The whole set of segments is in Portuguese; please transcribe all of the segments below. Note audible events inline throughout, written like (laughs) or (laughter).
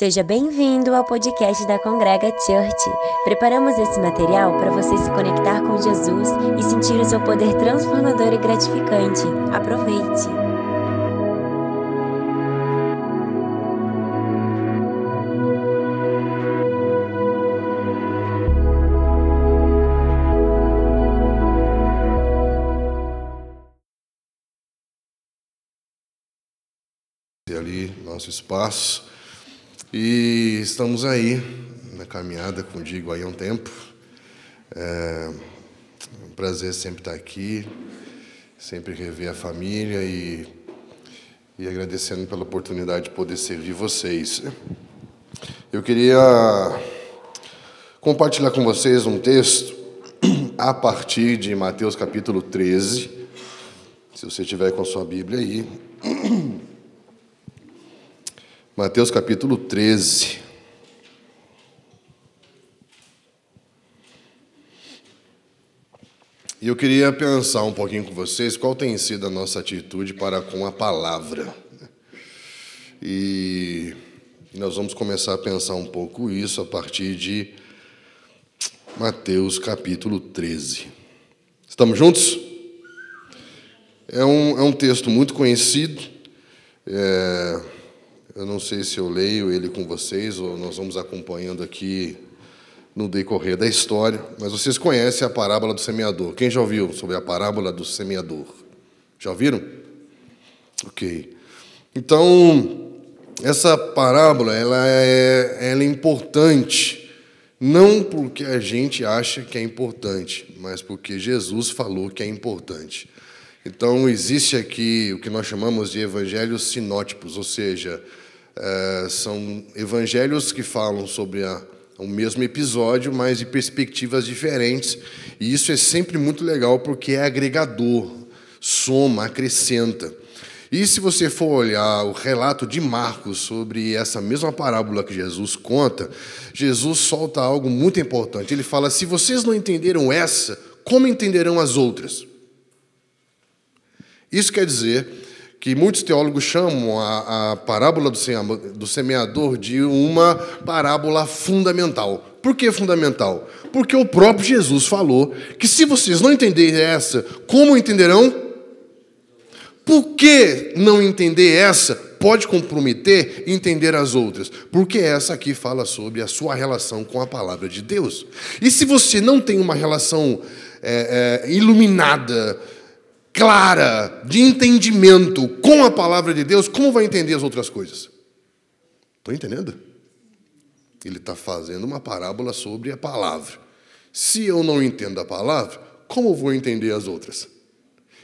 Seja bem-vindo ao podcast da Congrega Church. Preparamos esse material para você se conectar com Jesus e sentir o seu poder transformador e gratificante. Aproveite! ali nosso espaço e estamos aí na caminhada contigo aí há um tempo. É um prazer sempre estar aqui, sempre rever a família e, e agradecendo pela oportunidade de poder servir vocês. Eu queria compartilhar com vocês um texto a partir de Mateus capítulo 13. Se você tiver com a sua Bíblia aí. Mateus capítulo 13. E eu queria pensar um pouquinho com vocês qual tem sido a nossa atitude para com a palavra. E nós vamos começar a pensar um pouco isso a partir de Mateus capítulo 13. Estamos juntos? É um, é um texto muito conhecido. É, eu não sei se eu leio ele com vocês ou nós vamos acompanhando aqui no decorrer da história, mas vocês conhecem a parábola do semeador. Quem já ouviu sobre a parábola do semeador? Já ouviram? Ok. Então, essa parábola ela é, ela é importante, não porque a gente acha que é importante, mas porque Jesus falou que é importante. Então, existe aqui o que nós chamamos de evangelhos sinótipos, ou seja, é, são evangelhos que falam sobre a, o mesmo episódio, mas de perspectivas diferentes. E isso é sempre muito legal porque é agregador, soma, acrescenta. E se você for olhar o relato de Marcos sobre essa mesma parábola que Jesus conta, Jesus solta algo muito importante. Ele fala: se vocês não entenderam essa, como entenderão as outras? Isso quer dizer que muitos teólogos chamam a, a parábola do semeador de uma parábola fundamental. Por que fundamental? Porque o próprio Jesus falou que se vocês não entenderem essa, como entenderão? Por que não entender essa pode comprometer entender as outras? Porque essa aqui fala sobre a sua relação com a palavra de Deus. E se você não tem uma relação é, é, iluminada, clara, de entendimento com a palavra de Deus, como vai entender as outras coisas? Estão entendendo? Ele está fazendo uma parábola sobre a palavra. Se eu não entendo a palavra, como vou entender as outras?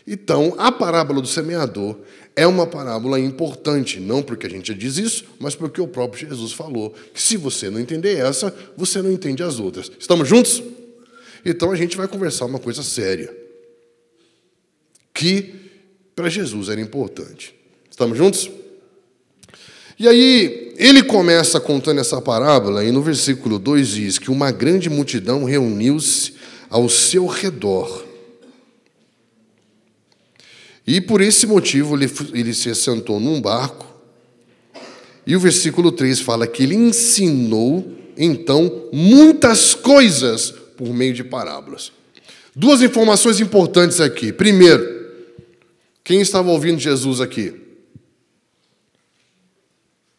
Então, a parábola do semeador é uma parábola importante, não porque a gente já diz isso, mas porque o próprio Jesus falou que se você não entender essa, você não entende as outras. Estamos juntos? Então a gente vai conversar uma coisa séria que para Jesus era importante. Estamos juntos? E aí, ele começa contando essa parábola, e no versículo 2 diz que uma grande multidão reuniu-se ao seu redor. E por esse motivo ele, se assentou num barco. E o versículo 3 fala que ele ensinou, então, muitas coisas por meio de parábolas. Duas informações importantes aqui. Primeiro, quem estava ouvindo Jesus aqui?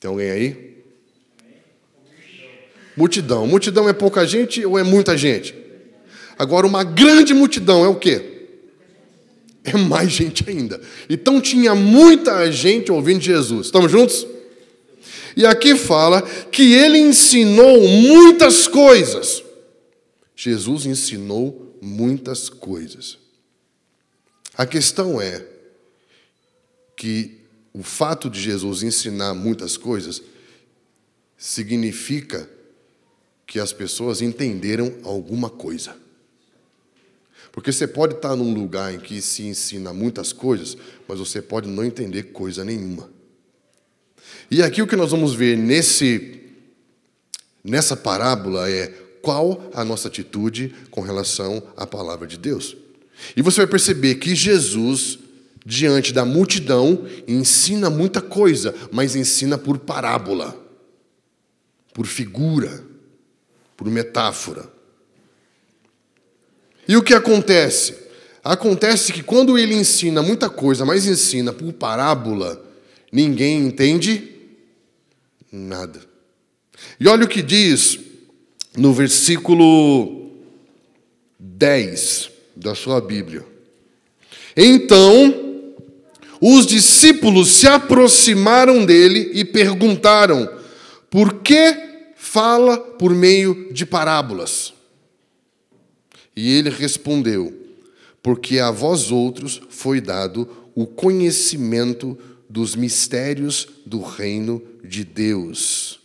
Tem alguém aí? Multidão. Multidão é pouca gente ou é muita gente? Agora, uma grande multidão é o quê? É mais gente ainda. Então tinha muita gente ouvindo Jesus. Estamos juntos? E aqui fala que ele ensinou muitas coisas. Jesus ensinou muitas coisas. A questão é, que o fato de Jesus ensinar muitas coisas significa que as pessoas entenderam alguma coisa. Porque você pode estar num lugar em que se ensina muitas coisas, mas você pode não entender coisa nenhuma. E aqui o que nós vamos ver nesse nessa parábola é qual a nossa atitude com relação à palavra de Deus. E você vai perceber que Jesus diante da multidão, ensina muita coisa, mas ensina por parábola. por figura, por metáfora. E o que acontece? Acontece que quando ele ensina muita coisa, mas ensina por parábola, ninguém entende nada. E olha o que diz no versículo 10 da sua Bíblia. Então, os discípulos se aproximaram dele e perguntaram: por que fala por meio de parábolas? E ele respondeu: Porque a vós outros foi dado o conhecimento dos mistérios do reino de Deus,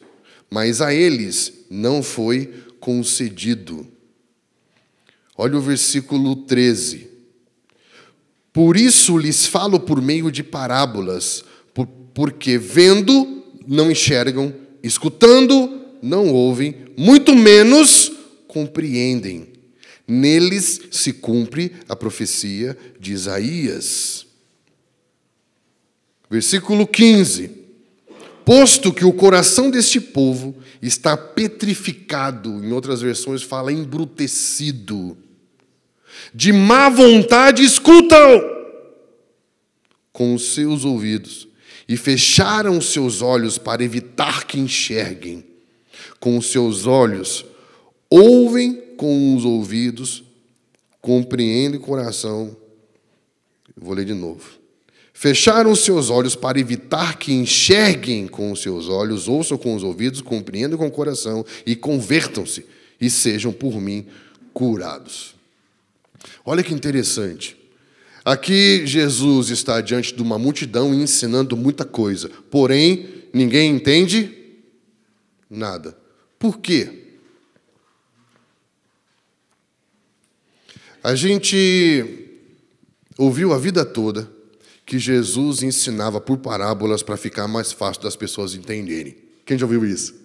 mas a eles não foi concedido. Olha o versículo 13. Por isso lhes falo por meio de parábolas, porque vendo não enxergam, escutando não ouvem, muito menos compreendem. Neles se cumpre a profecia de Isaías. Versículo 15: Posto que o coração deste povo está petrificado, em outras versões fala embrutecido, de má vontade escutam com os seus ouvidos e fecharam seus olhos para evitar que enxerguem. Com os seus olhos ouvem com os ouvidos, compreende o coração. Vou ler de novo. Fecharam os seus olhos para evitar que enxerguem com os seus olhos, ouçam com os ouvidos, compreendam com o coração e convertam-se e sejam por mim curados. Olha que interessante. Aqui Jesus está diante de uma multidão ensinando muita coisa, porém ninguém entende nada. Por quê? A gente ouviu a vida toda que Jesus ensinava por parábolas para ficar mais fácil das pessoas entenderem. Quem já ouviu isso?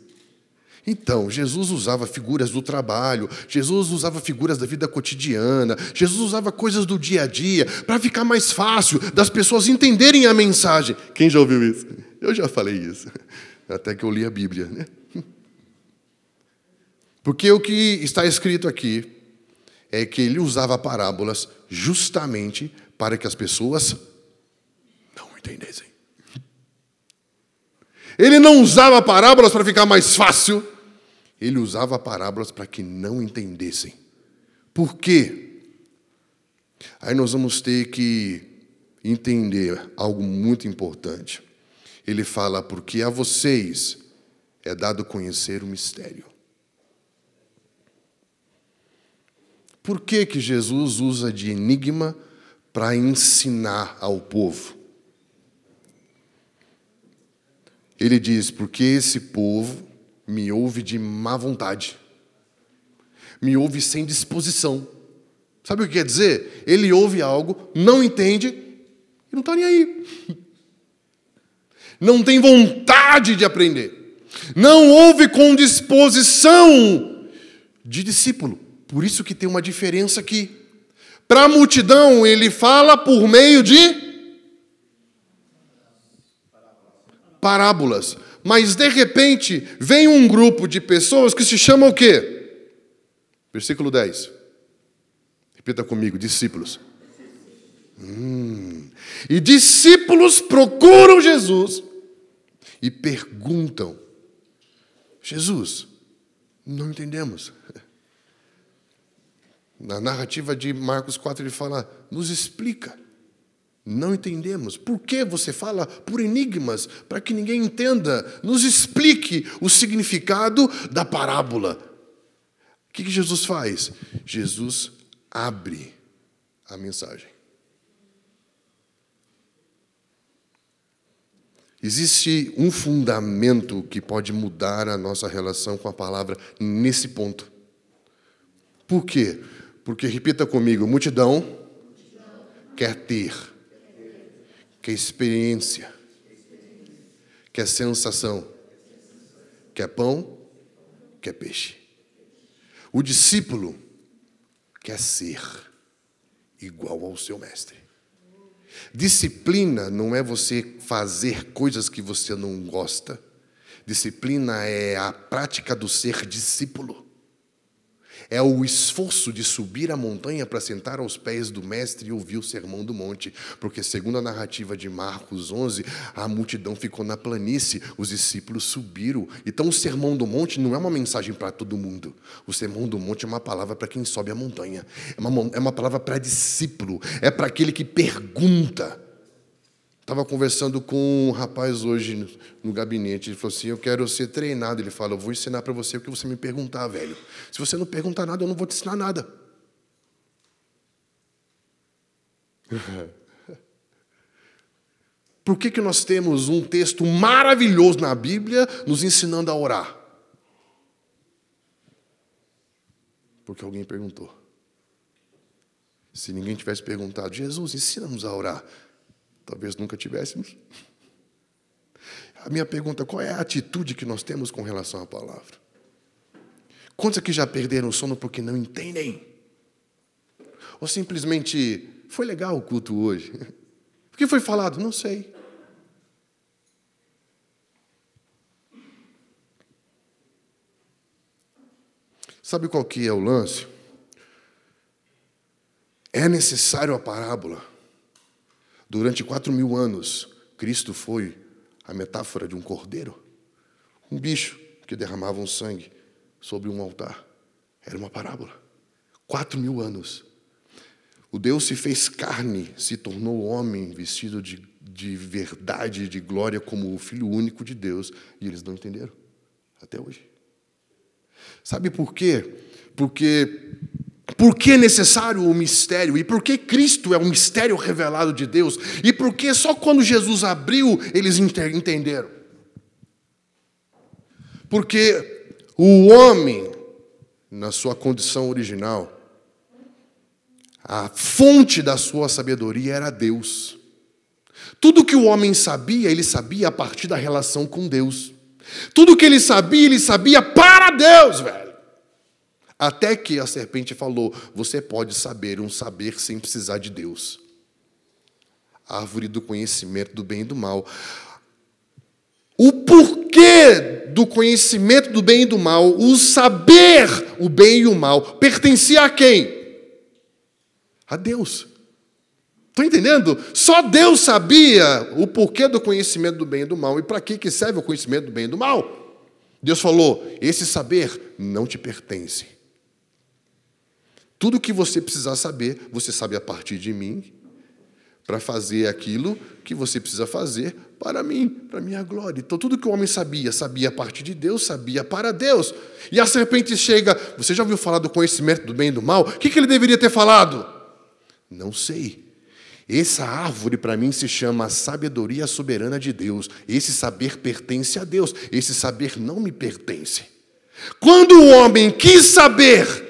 Então, Jesus usava figuras do trabalho, Jesus usava figuras da vida cotidiana, Jesus usava coisas do dia a dia para ficar mais fácil das pessoas entenderem a mensagem. Quem já ouviu isso? Eu já falei isso, (laughs) até que eu li a Bíblia. Né? (laughs) Porque o que está escrito aqui é que ele usava parábolas justamente para que as pessoas não entendessem. Ele não usava parábolas para ficar mais fácil, ele usava parábolas para que não entendessem. Por quê? Aí nós vamos ter que entender algo muito importante. Ele fala: porque a vocês é dado conhecer o mistério. Por que, que Jesus usa de enigma para ensinar ao povo? Ele diz: porque esse povo me ouve de má vontade, me ouve sem disposição. Sabe o que quer dizer? Ele ouve algo, não entende e não está nem aí. (laughs) Não tem vontade de aprender. Não ouve com disposição de discípulo. Por isso que tem uma diferença aqui. Para a multidão, ele fala por meio de parábolas. Mas de repente, vem um grupo de pessoas que se chama o quê? Versículo 10. Repita comigo, discípulos. Hum. E discípulos procuram Jesus e perguntam: Jesus, não entendemos. (laughs) Na narrativa de Marcos 4, ele fala: nos explica. Não entendemos. Por que você fala por enigmas? Para que ninguém entenda. Nos explique o significado da parábola. O que, Jesus faz? Jesus abre a mensagem. Existe um fundamento que pode mudar a nossa relação com a palavra nesse ponto. Por quê? Porque, repita comigo, multidão, quer ter, quer experiência, quer sensação, quer pão, quer peixe. O discípulo quer ser igual ao seu mestre. Disciplina não é você fazer coisas que você não gosta. Disciplina é a prática do ser discípulo. É o esforço de subir a montanha para sentar aos pés do mestre e ouvir o sermão do monte, porque segundo a narrativa de Marcos 11, a multidão ficou na planície, os discípulos subiram. Então o sermão do monte não é uma mensagem para todo mundo. O sermão do monte é uma palavra para quem sobe a montanha. É uma, é uma palavra para discípulo, é para aquele que pergunta. Estava conversando com um rapaz hoje no, gabinete. Ele falou assim: Eu quero ser treinado. Ele fala: Eu vou ensinar para você o que você me perguntar, velho. Se você não perguntar nada, eu não vou te ensinar nada. (laughs) Por que, que nós temos um texto maravilhoso na Bíblia nos ensinando a orar? Porque alguém perguntou. Se ninguém tivesse perguntado, Jesus, ensina-nos a orar. Talvez nunca tivéssemos. A minha pergunta: qual é a atitude que nós temos com relação à palavra? Quantos aqui já perderam o sono porque não entendem? Ou simplesmente foi legal o culto hoje? (laughs) O que foi falado? Não sei. Sabe qual que é o lance? É necessário a parábola Durante quatro mil anos, Cristo foi a metáfora de um cordeiro, um bicho que derramava um sangue sobre um altar. Era uma parábola. Quatro mil anos. O Deus se fez carne, se tornou homem, vestido de, de verdade, de glória, como o Filho único de Deus, e eles não entenderam até hoje. Sabe por quê? Porque por que é necessário o mistério? E por que Cristo é o mistério revelado de Deus? E por que só quando Jesus abriu eles entenderam? Porque o homem, na sua condição original, a fonte da sua sabedoria era Deus. Tudo que o homem sabia, ele sabia a partir da relação com Deus. Tudo que ele sabia, ele sabia para Deus, velho. Até que a serpente falou: Você pode saber um saber sem precisar de Deus. árvore do conhecimento do bem e do mal. O porquê do conhecimento do bem e do mal, o saber o bem e o mal, pertencia a quem? A Deus. Estão entendendo? Só Deus sabia o porquê do conhecimento do bem e do mal e para que, que serve o conhecimento do bem e do mal. Deus falou: esse saber não te pertence. Tudo que você precisar saber, você sabe a partir de mim, para fazer aquilo que você precisa fazer para mim, para minha glória. Então, tudo que o homem sabia, sabia a partir de Deus, sabia para Deus. E a serpente chega, você já ouviu falar do conhecimento do bem e do mal? O que, que ele deveria ter falado? Não sei. Essa árvore para mim se chama sabedoria soberana de Deus. Esse saber pertence a Deus, esse saber não me pertence. Quando o homem quis saber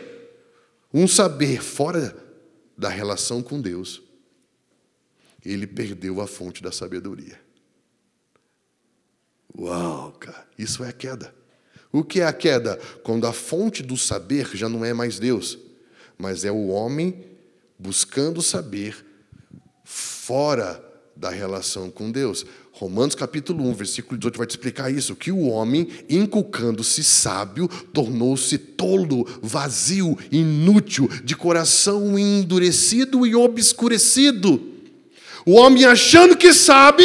um saber fora da relação com Deus, ele perdeu a fonte da sabedoria. Uau, cara, isso é a queda. O que é a queda? Quando a fonte do saber já não é mais Deus, mas é o homem buscando saber fora da relação com Deus. Romanos capítulo 1, versículo 18 vai te explicar isso, que o homem, inculcando-se sábio, tornou-se tolo, vazio, inútil, de coração endurecido e obscurecido. O homem achando que sabe,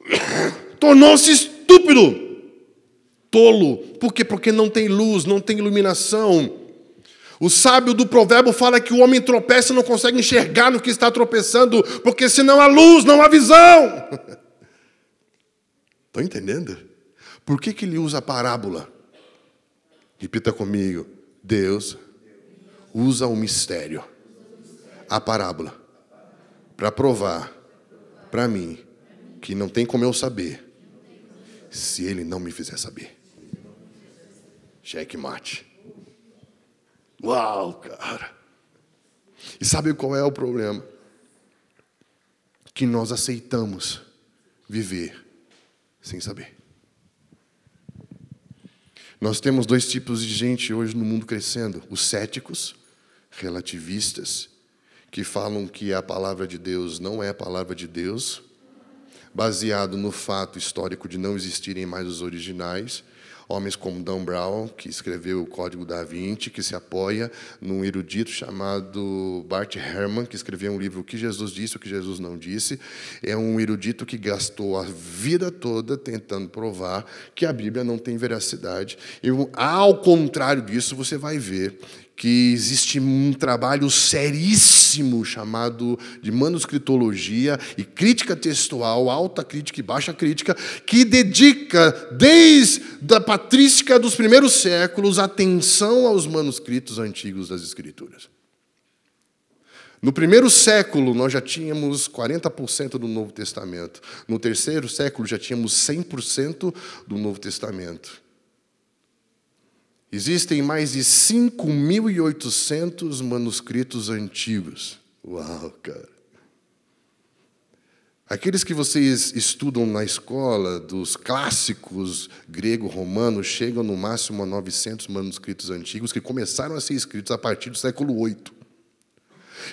(coughs) tornou-se estúpido, tolo. Por quê? Porque não tem luz, não tem iluminação. O sábio do provérbio fala que o homem tropeça e não consegue enxergar no que está tropeçando, porque senão há luz, não há visão. (laughs) Estão entendendo? Por que, que ele usa a parábola? Repita comigo. Deus usa o mistério, a parábola, para provar para mim que não tem como eu saber se ele não me fizer saber. Cheque mate. Uau, cara. E sabe qual é o problema? Que nós aceitamos viver sem saber. Nós temos dois tipos de gente hoje no mundo crescendo: os céticos, relativistas, que falam que a palavra de Deus não é a palavra de Deus, baseado no fato histórico de não existirem mais os originais. Homens como Dan Brown, que escreveu o Código da Vinci, que se apoia num erudito chamado Bart Herman, que escreveu um livro O que Jesus disse, o que Jesus não disse. É um erudito que gastou a vida toda tentando provar que a Bíblia não tem veracidade. E, ao contrário disso, você vai ver que existe um trabalho seríssimo chamado de manuscritologia e crítica textual, alta crítica e baixa crítica, que dedica, desde a patrística dos primeiros séculos, atenção aos manuscritos antigos das Escrituras. No primeiro século, nós já tínhamos 40% do Novo Testamento. No terceiro século, já tínhamos 100% do Novo Testamento. Existem mais de 5.800 manuscritos antigos. Uau, cara. Aqueles que vocês estudam na escola, dos clássicos grego-romano, chegam no máximo a 900 manuscritos antigos que começaram a ser escritos a partir do século 8.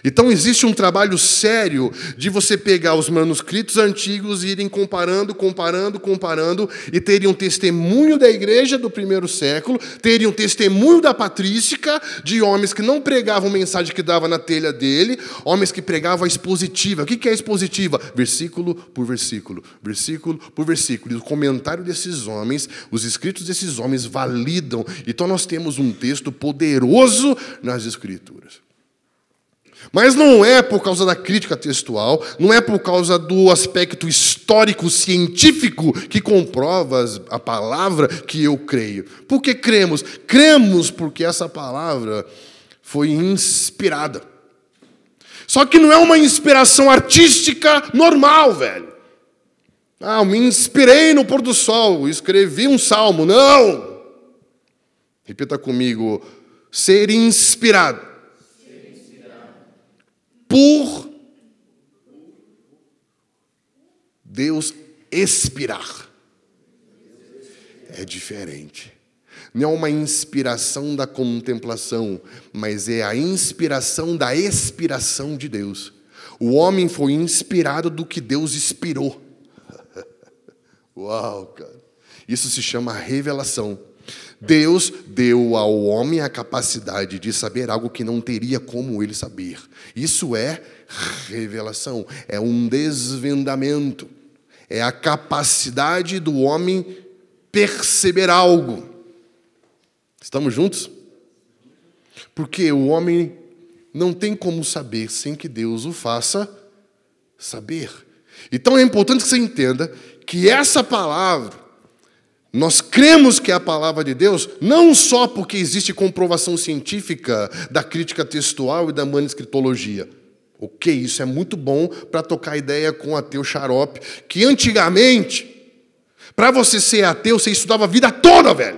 Então existe um trabalho sério de você pegar os manuscritos antigos e irem comparando, comparando, comparando, e terem um testemunho da igreja do primeiro século, terem um testemunho da patrística, de homens que não pregavam mensagem que dava na telha dele, homens que pregavam a expositiva. O que é a expositiva? Versículo por versículo, versículo por versículo. E o comentário desses homens, os escritos desses homens validam. Então nós temos um texto poderoso nas Escrituras. Mas não é por causa da crítica textual, não é por causa do aspecto histórico, científico, que comprova a palavra que eu creio. Por que cremos? Cremos porque essa palavra foi inspirada. Só que não é uma inspiração artística normal, velho. Ah, eu me inspirei no pôr do sol, escrevi um salmo. Não! Repita comigo: ser inspirado por Deus expirar. É diferente. Não é uma inspiração da contemplação, mas é a inspiração da expiração de Deus. O homem foi inspirado do que Deus inspirou. (laughs) Uau, cara. Isso se chama revelação. Deus deu ao homem a capacidade de saber algo que não teria como ele saber. Isso é revelação, é um desvendamento, é a capacidade do homem perceber algo. Estamos juntos? Porque o homem não tem como saber sem que Deus o faça saber. Então é importante que você entenda que essa palavra nós cremos que é a palavra de Deus, não só porque existe comprovação científica da crítica textual e da manuscritologia. Ok, isso é muito bom para tocar ideia com o ateu xarope, que antigamente, para você ser ateu, você estudava a vida toda, velho.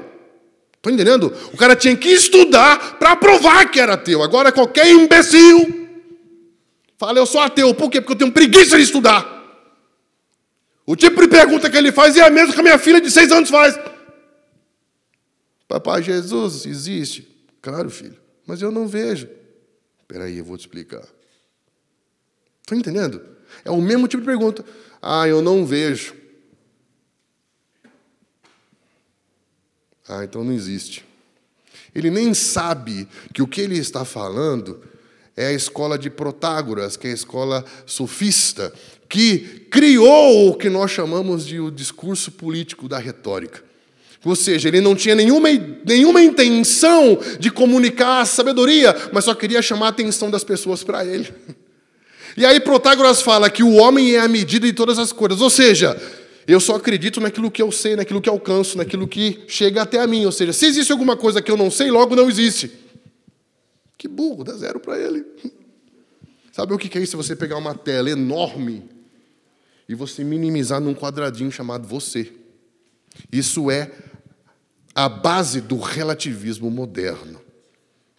Estou entendendo? O cara tinha que estudar para provar que era ateu. Agora qualquer imbecil fala, eu sou ateu. Por quê? Porque eu tenho preguiça de estudar. O tipo de pergunta que ele faz é a mesma que a minha filha de seis anos faz. Papai Jesus existe? Claro, filho, mas eu não vejo. Espera aí, eu vou te explicar. Está entendendo? É o mesmo tipo de pergunta. Ah, eu não vejo. Ah, então não existe. Ele nem sabe que o que ele está falando é a escola de Protágoras, que é a escola sofista, que criou o que nós chamamos de o discurso político da retórica. Ou seja, ele não tinha nenhuma, nenhuma intenção de comunicar a sabedoria, mas só queria chamar a atenção das pessoas para ele. E aí Protágoras fala que o homem é a medida de todas as coisas. Ou seja, eu só acredito naquilo que eu sei, naquilo que alcanço, naquilo que chega até a mim. Ou seja, se existe alguma coisa que eu não sei, logo não existe. Que burro, dá zero para ele. (laughs) Sabe o que é isso? Você pegar uma tela enorme e você minimizar num quadradinho chamado você. Isso é a base do relativismo moderno,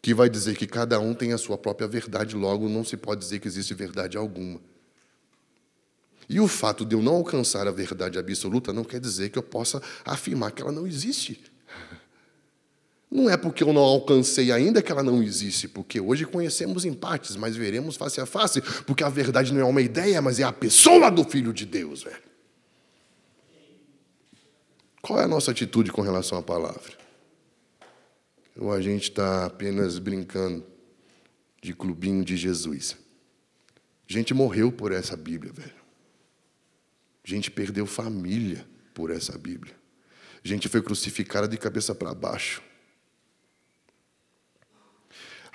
que vai dizer que cada um tem a sua própria verdade, logo não se pode dizer que existe verdade alguma. E o fato de eu não alcançar a verdade absoluta não quer dizer que eu possa afirmar que ela não existe. Não é porque eu não alcancei ainda que ela não existe, porque hoje conhecemos em partes, mas veremos face a face, porque a verdade não é uma ideia, mas é a pessoa do Filho de Deus, velho. Qual é a nossa atitude com relação à palavra? Ou a gente está apenas brincando de clubinho de Jesus? Gente morreu por essa Bíblia, velho. Gente perdeu família por essa Bíblia. Gente foi crucificada de cabeça para baixo.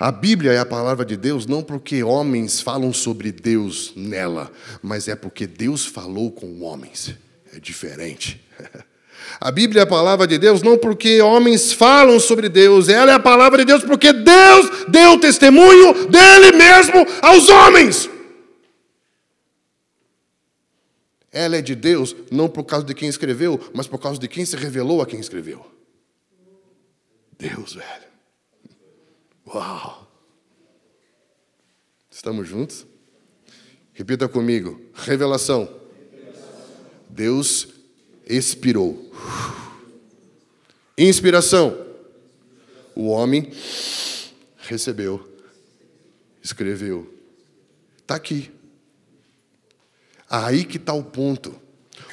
A Bíblia é a palavra de Deus não porque homens falam sobre Deus nela, mas é porque Deus falou com homens. É diferente. (laughs) A Bíblia é a palavra de Deus não porque homens falam sobre Deus, ela é a palavra de Deus porque Deus deu testemunho dele mesmo aos homens. Ela é de Deus não por causa de quem escreveu, mas por causa de quem se revelou a quem escreveu. Deus, velho. Uau! Estamos juntos? Repita comigo: revelação. Deus expirou. Inspiração. O homem recebeu, escreveu. Está aqui. Aí que está o ponto.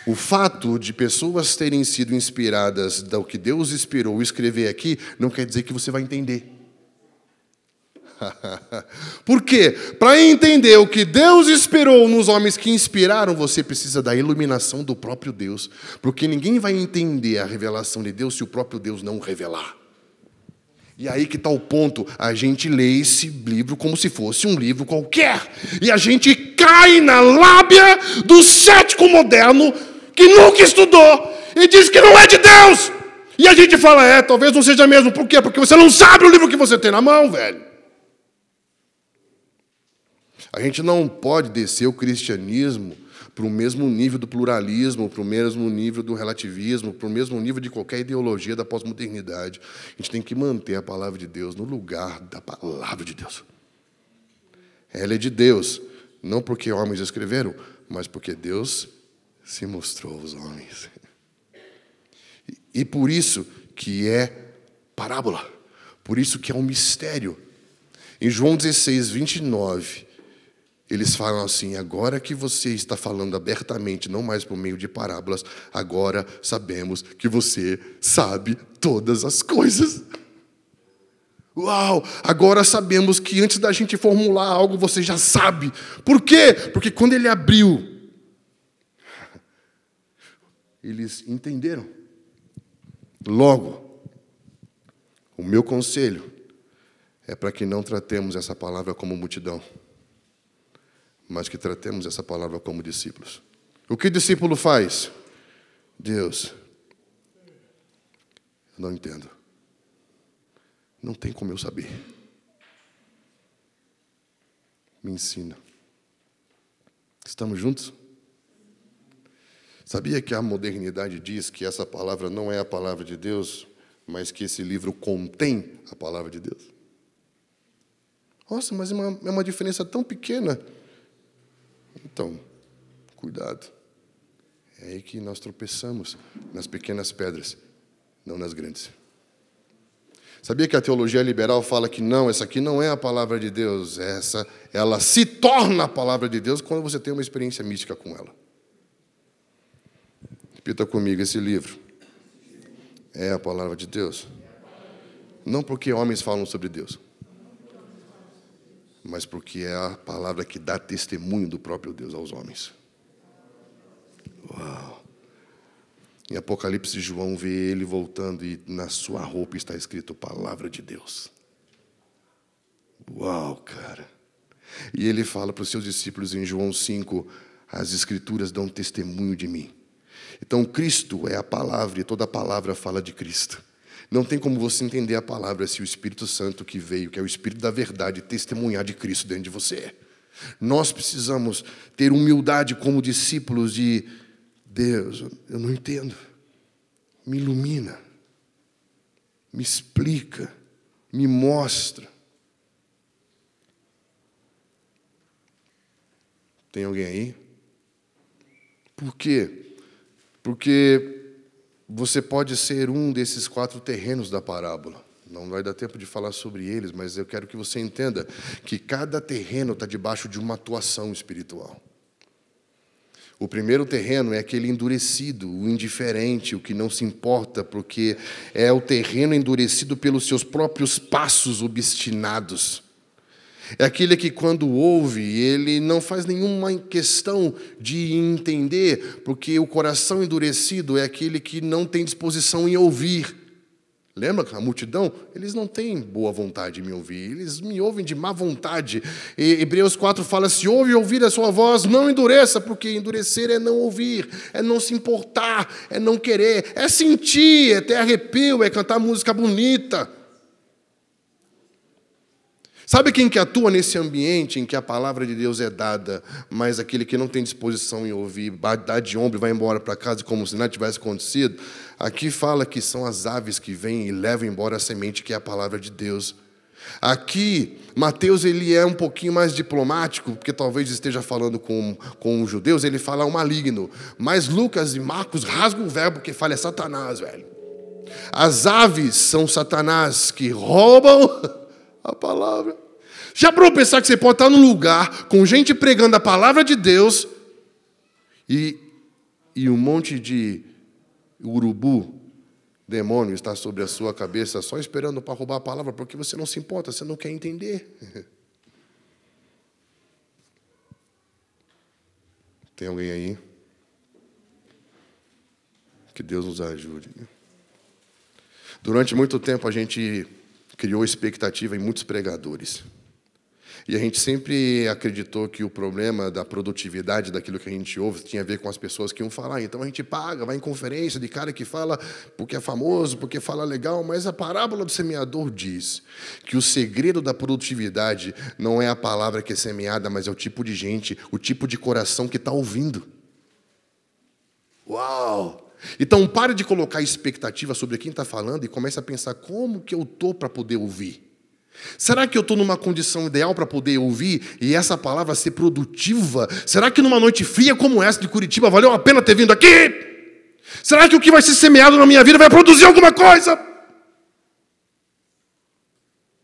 O fato de pessoas terem sido inspiradas do que Deus inspirou escrever aqui não quer dizer que você vai entender. (laughs) Por quê? Para entender o que Deus inspirou nos homens que inspiraram, você precisa da iluminação do próprio Deus. Porque ninguém vai entender a revelação de Deus se o próprio Deus não revelar. E aí que está o ponto. A gente lê esse livro como se fosse um livro qualquer. E a gente cai na lábia do cético moderno que nunca estudou e diz que não é de Deus. E a gente fala, é, talvez não seja mesmo. Por quê? Porque você não sabe o livro que você tem na mão, velho. A gente não pode descer o cristianismo para o mesmo nível do pluralismo, para o mesmo nível do relativismo, para o mesmo nível de qualquer ideologia da pós-modernidade. A gente tem que manter a palavra de Deus no lugar da palavra de Deus. Ela é de Deus, não porque homens escreveram, mas porque Deus se mostrou aos homens. E por isso que é parábola, por isso que é um mistério. Em João 16, 29, eles falam assim: agora que você está falando abertamente, não mais por meio de parábolas, agora sabemos que você sabe todas as coisas. Uau! Agora sabemos que antes da gente formular algo, você já sabe. Por quê? Porque quando ele abriu, eles entenderam. Logo, o meu conselho é para que não tratemos essa palavra como multidão mas que tratemos essa palavra como discípulos. O que discípulo faz? Deus, eu não entendo. Não tem como eu saber. Me ensina. Estamos juntos? Sabia que a modernidade diz que essa palavra não é a palavra de Deus, mas que esse livro contém a palavra de Deus? Nossa, mas é uma, é uma diferença tão pequena. Então, cuidado. É aí que nós tropeçamos nas pequenas pedras, não nas grandes. Sabia que a teologia liberal fala que não, essa aqui não é a palavra de Deus, essa ela se torna a palavra de Deus quando você tem uma experiência mística com ela. Repita comigo esse livro. É a palavra de Deus. Não porque homens falam sobre Deus mas porque é a palavra que dá testemunho do próprio Deus aos homens. Uau! Em Apocalipse, João vê ele voltando e na sua roupa está escrito Palavra de Deus. Uau, cara! E ele fala para os seus discípulos em João 5: As Escrituras dão testemunho de mim. Então, Cristo é a palavra e toda a palavra fala de Cristo. Não tem como você entender a palavra se o Espírito Santo que veio, que é o Espírito da verdade, testemunhar de Cristo dentro de você. Nós precisamos ter humildade como discípulos de Deus, eu não entendo. Me ilumina, me explica, me mostra. Tem alguém aí? Por quê? Porque você pode ser um desses quatro terrenos da parábola. Não vai dar tempo de falar sobre eles, mas eu quero que você entenda que cada terreno está debaixo de uma atuação espiritual. O primeiro terreno é aquele endurecido, o indiferente, o que não se importa, porque é o terreno endurecido pelos seus próprios passos obstinados. É aquele que, quando ouve, ele não faz nenhuma questão de entender, porque o coração endurecido é aquele que não tem disposição em ouvir. Lembra a multidão? Eles não têm boa vontade de me ouvir, eles me ouvem de má vontade. E Hebreus 4 fala: se ouve ouvir a sua voz, não endureça, porque endurecer é não ouvir, é não se importar, é não querer, é sentir, é ter arrepio, é cantar música bonita. Sabe quem que atua nesse ambiente em que a palavra de Deus é dada, mas aquele que não tem disposição em ouvir, dá de ombro e vai embora para casa como se nada tivesse acontecido? Aqui fala que são as aves que vêm e levam embora a semente que é a palavra de Deus. Aqui, Mateus ele é um pouquinho mais diplomático, porque talvez esteja falando com, com os judeus, ele fala o maligno. Mas Lucas e Marcos rasgam o verbo que fala é Satanás, velho. As aves são Satanás que roubam (laughs) a palavra. Já para pensar que você pode estar num lugar com gente pregando a palavra de Deus e, e um monte de urubu, demônio, está sobre a sua cabeça só esperando para roubar a palavra porque você não se importa, você não quer entender. (laughs) Tem alguém aí? Que Deus nos ajude. Durante muito tempo a gente criou expectativa em muitos pregadores. E a gente sempre acreditou que o problema da produtividade daquilo que a gente ouve tinha a ver com as pessoas que iam falar. Então a gente paga, vai em conferência de cara que fala porque é famoso, porque fala legal, mas a parábola do semeador diz que o segredo da produtividade não é a palavra que é semeada, mas é o tipo de gente, o tipo de coração que está ouvindo. Uau! Então pare de colocar expectativa sobre quem está falando e comece a pensar como que eu estou para poder ouvir. Será que eu estou numa condição ideal para poder ouvir e essa palavra ser produtiva? Será que numa noite fria como essa de Curitiba valeu a pena ter vindo aqui? Será que o que vai ser semeado na minha vida vai produzir alguma coisa?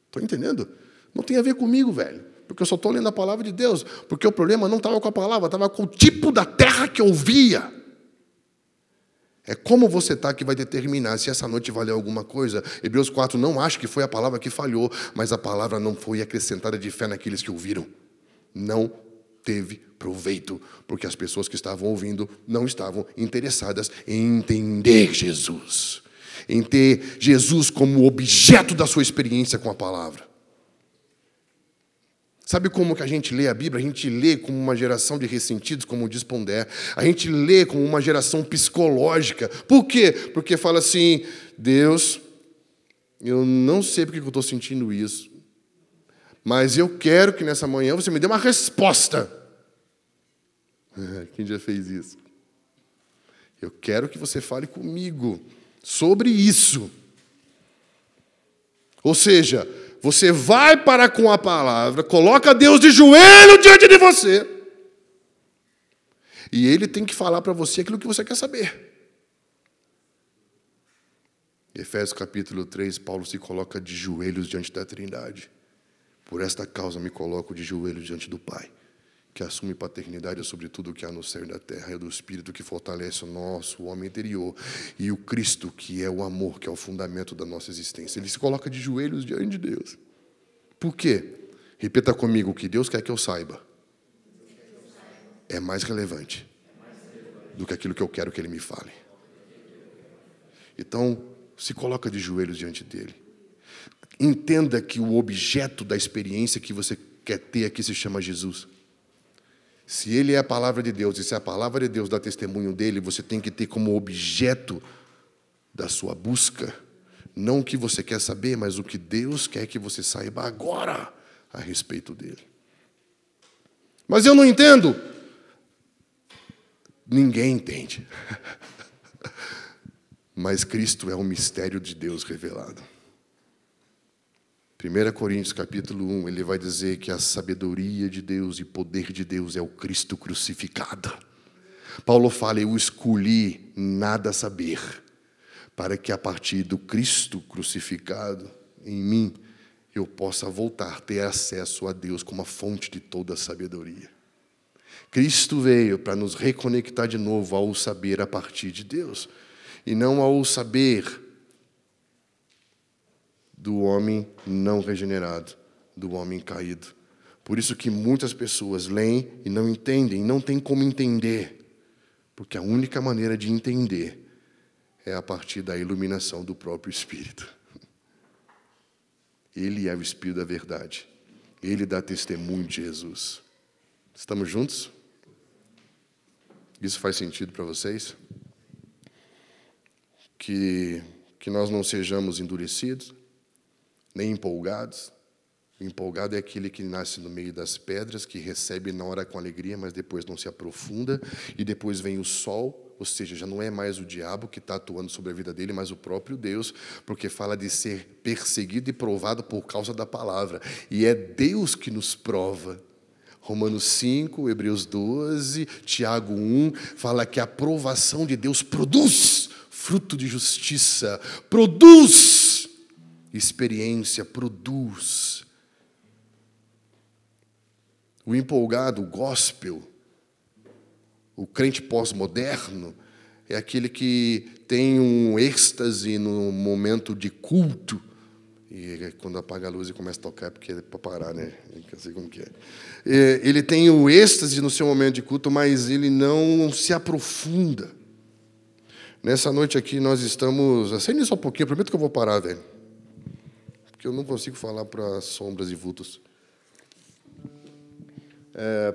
Estou entendendo? Não tem a ver comigo, velho. Porque eu só estou lendo a palavra de Deus. Porque o problema não estava com a palavra, estava com o tipo da terra que eu via. É como você está que vai determinar se essa noite valeu alguma coisa. Hebreus 4 não acha que foi a palavra que falhou, mas a palavra não foi acrescentada de fé naqueles que ouviram. Não teve proveito, porque as pessoas que estavam ouvindo não estavam interessadas em entender Jesus, em ter Jesus como objeto da sua experiência com a palavra. Sabe como que a gente lê a Bíblia? A gente lê como uma geração de ressentidos, como diz Pondé. A gente lê como uma geração psicológica. Por quê? Porque fala assim: Deus, eu não sei porque eu estou sentindo isso, mas eu quero que nessa manhã você me dê uma resposta. (laughs) Quem já fez isso? Eu quero que você fale comigo sobre isso. Ou seja, você vai para com a palavra, coloca Deus de joelho diante de você. E ele tem que falar para você aquilo que você quer saber. Efésios capítulo 3, Paulo se coloca de joelhos diante da Trindade. Por esta causa me coloco de joelhos diante do Pai que assume paternidade sobre tudo o que há no céu e na terra, é do Espírito que fortalece o nosso homem interior, e o Cristo, que é o amor, que é o fundamento da nossa existência. Ele se coloca de joelhos diante de Deus. Por quê? Repita comigo: o que Deus quer que eu saiba é mais relevante do que aquilo que eu quero que Ele me fale. Então, se coloca de joelhos diante dele. Entenda que o objeto da experiência que você quer ter aqui se chama Jesus. Se ele é a palavra de Deus e se a palavra de Deus dá testemunho dele, você tem que ter como objeto da sua busca não o que você quer saber, mas o que Deus quer que você saiba agora a respeito dele. Mas eu não entendo. Ninguém entende. (laughs) Mas Cristo é o mistério de Deus revelado. 1 Coríntios capítulo 1, ele vai dizer que a sabedoria de Deus e poder de Deus é o Cristo crucificado. Paulo fala, eu escolhi nada saber, para que a partir do Cristo crucificado em mim, eu possa voltar, ter acesso a Deus como a fonte de toda a sabedoria. Cristo veio para nos reconectar de novo ao saber a partir de Deus, e não ao saber do homem não regenerado, do homem caído. Por isso que muitas pessoas leem e não entendem, não tem como entender, porque a única maneira de entender é a partir da iluminação do próprio Espírito. Ele é o Espírito da verdade. Ele dá testemunho de Jesus. Estamos juntos? Isso faz sentido para vocês? Que, que nós não sejamos endurecidos, nem empolgados. O empolgado é aquele que nasce no meio das pedras, que recebe na hora com alegria, mas depois não se aprofunda, e depois vem o sol, ou seja, já não é mais o diabo que está atuando sobre a vida dele, mas o próprio Deus, porque fala de ser perseguido e provado por causa da palavra. E é Deus que nos prova. Romanos 5, Hebreus 12, Tiago 1, fala que a aprovação de Deus produz fruto de justiça, produz experiência, produz. O empolgado, o gospel, o crente pós-moderno, é aquele que tem um êxtase no momento de culto. E quando apaga a luz e começa a tocar, é porque é para parar, né? Não sei como que é. Ele tem o êxtase no seu momento de culto, mas ele não se aprofunda. Nessa noite aqui nós estamos. Acende só um pouquinho, prometo que eu vou parar, velho. Porque eu não consigo falar para sombras e vultos. É,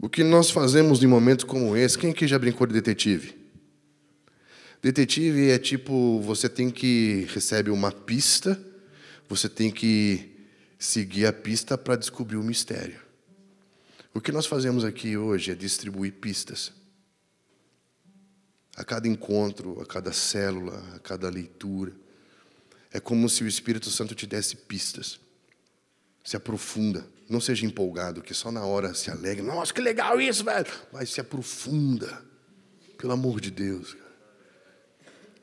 o que nós fazemos em momentos como esse, quem aqui já brincou de detetive? Detetive é tipo, você tem que recebe uma pista, você tem que seguir a pista para descobrir o mistério. O que nós fazemos aqui hoje é distribuir pistas. A cada encontro, a cada célula, a cada leitura. É como se o Espírito Santo te desse pistas. Se aprofunda. Não seja empolgado, que só na hora se alegre. Nossa, que legal isso, velho. Mas se aprofunda. Pelo amor de Deus.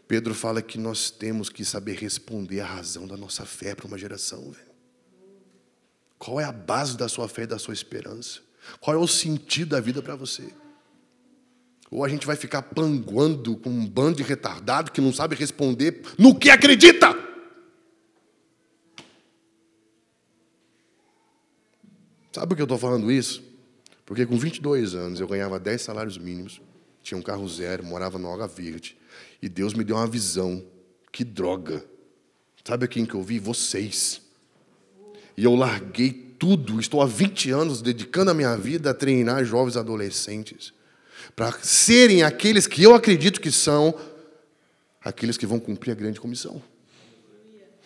Pedro fala que nós temos que saber responder a razão da nossa fé para uma geração, velho. Qual é a base da sua fé e da sua esperança? Qual é o sentido da vida para você? Ou a gente vai ficar panguando com um bando de retardado que não sabe responder no que acredita? Sabe por que eu estou falando isso? Porque com 22 anos eu ganhava 10 salários mínimos, tinha um carro zero, morava no Alga Verde, e Deus me deu uma visão. Que droga! Sabe quem que eu vi? Vocês. E eu larguei tudo, estou há 20 anos dedicando a minha vida a treinar jovens adolescentes para serem aqueles que eu acredito que são aqueles que vão cumprir a grande comissão.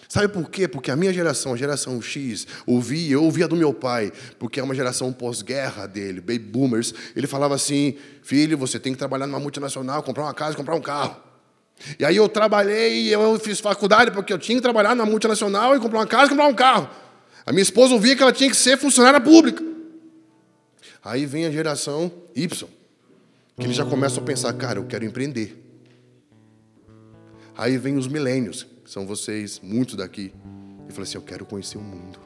Sabe por quê? Porque a minha geração, a geração X, ouvia, eu ouvia do meu pai, porque é uma geração pós-guerra dele, baby boomers. Ele falava assim: filho, você tem que trabalhar numa multinacional, comprar uma casa, comprar um carro. E aí eu trabalhei, eu fiz faculdade porque eu tinha que trabalhar na multinacional e comprar uma casa, comprar um carro. A minha esposa ouvia que ela tinha que ser funcionária pública. Aí vem a geração Y, que eles já começam a pensar, cara, eu quero empreender. Aí vem os milênios, que são vocês, muitos daqui, e fala assim, eu quero conhecer o mundo.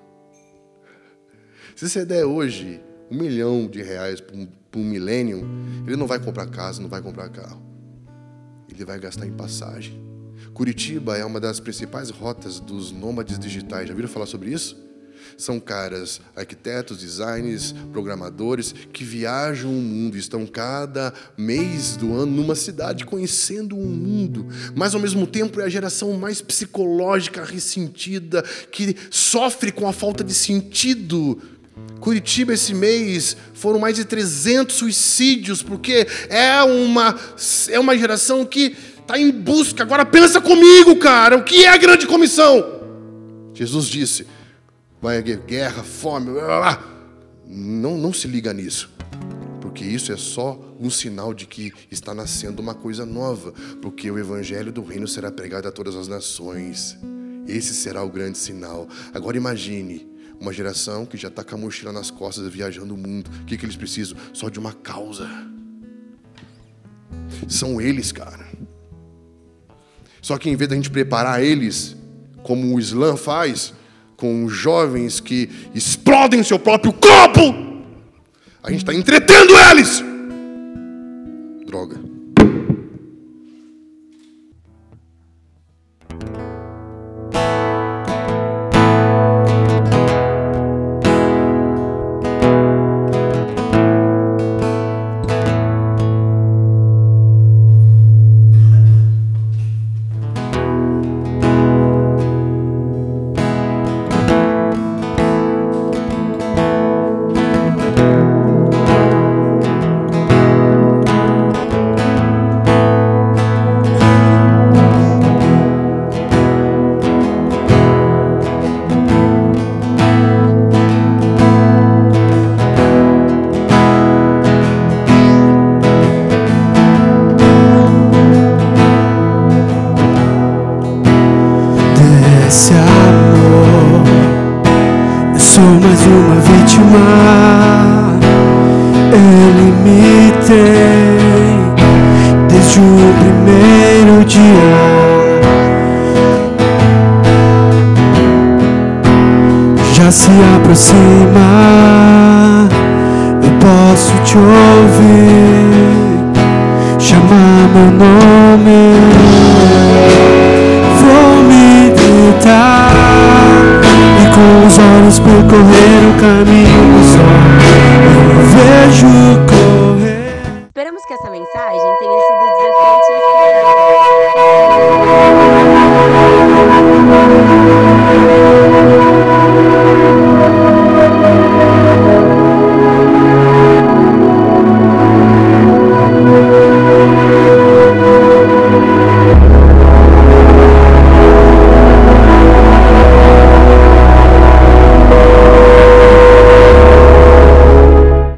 Se você der hoje um milhão de reais para um, um milênio, ele não vai comprar casa, não vai comprar carro. Ele vai gastar em passagem. Curitiba é uma das principais rotas dos nômades digitais. Já viram falar sobre isso? São caras, arquitetos, designers, programadores, que viajam o mundo, estão cada mês do ano numa cidade conhecendo o mundo, mas ao mesmo tempo é a geração mais psicológica, ressentida, que sofre com a falta de sentido. Curitiba esse mês foram mais de 300 suicídios, porque é uma, é uma geração que está em busca. Agora pensa comigo, cara, o que é a grande comissão? Jesus disse: vai haver guerra, fome, blá, blá. Não, não se liga nisso. Porque isso é só um sinal de que está nascendo uma coisa nova. Porque o evangelho do reino será pregado a todas as nações. Esse será o grande sinal. Agora imagine uma geração que já está com a mochila nas costas viajando o mundo. O que, que eles precisam? Só de uma causa. São eles, cara. Só que em vez da gente preparar eles, como o Islã faz, com jovens que explodem seu próprio corpo. A gente está entretendo eles. Esse amor, eu sou mais uma vítima. Ele me tem desde o primeiro dia. Já se aproxima, eu posso te ouvir chamar meu nome voltar e com os olhos percorrer o caminho do sol. Eu vejo como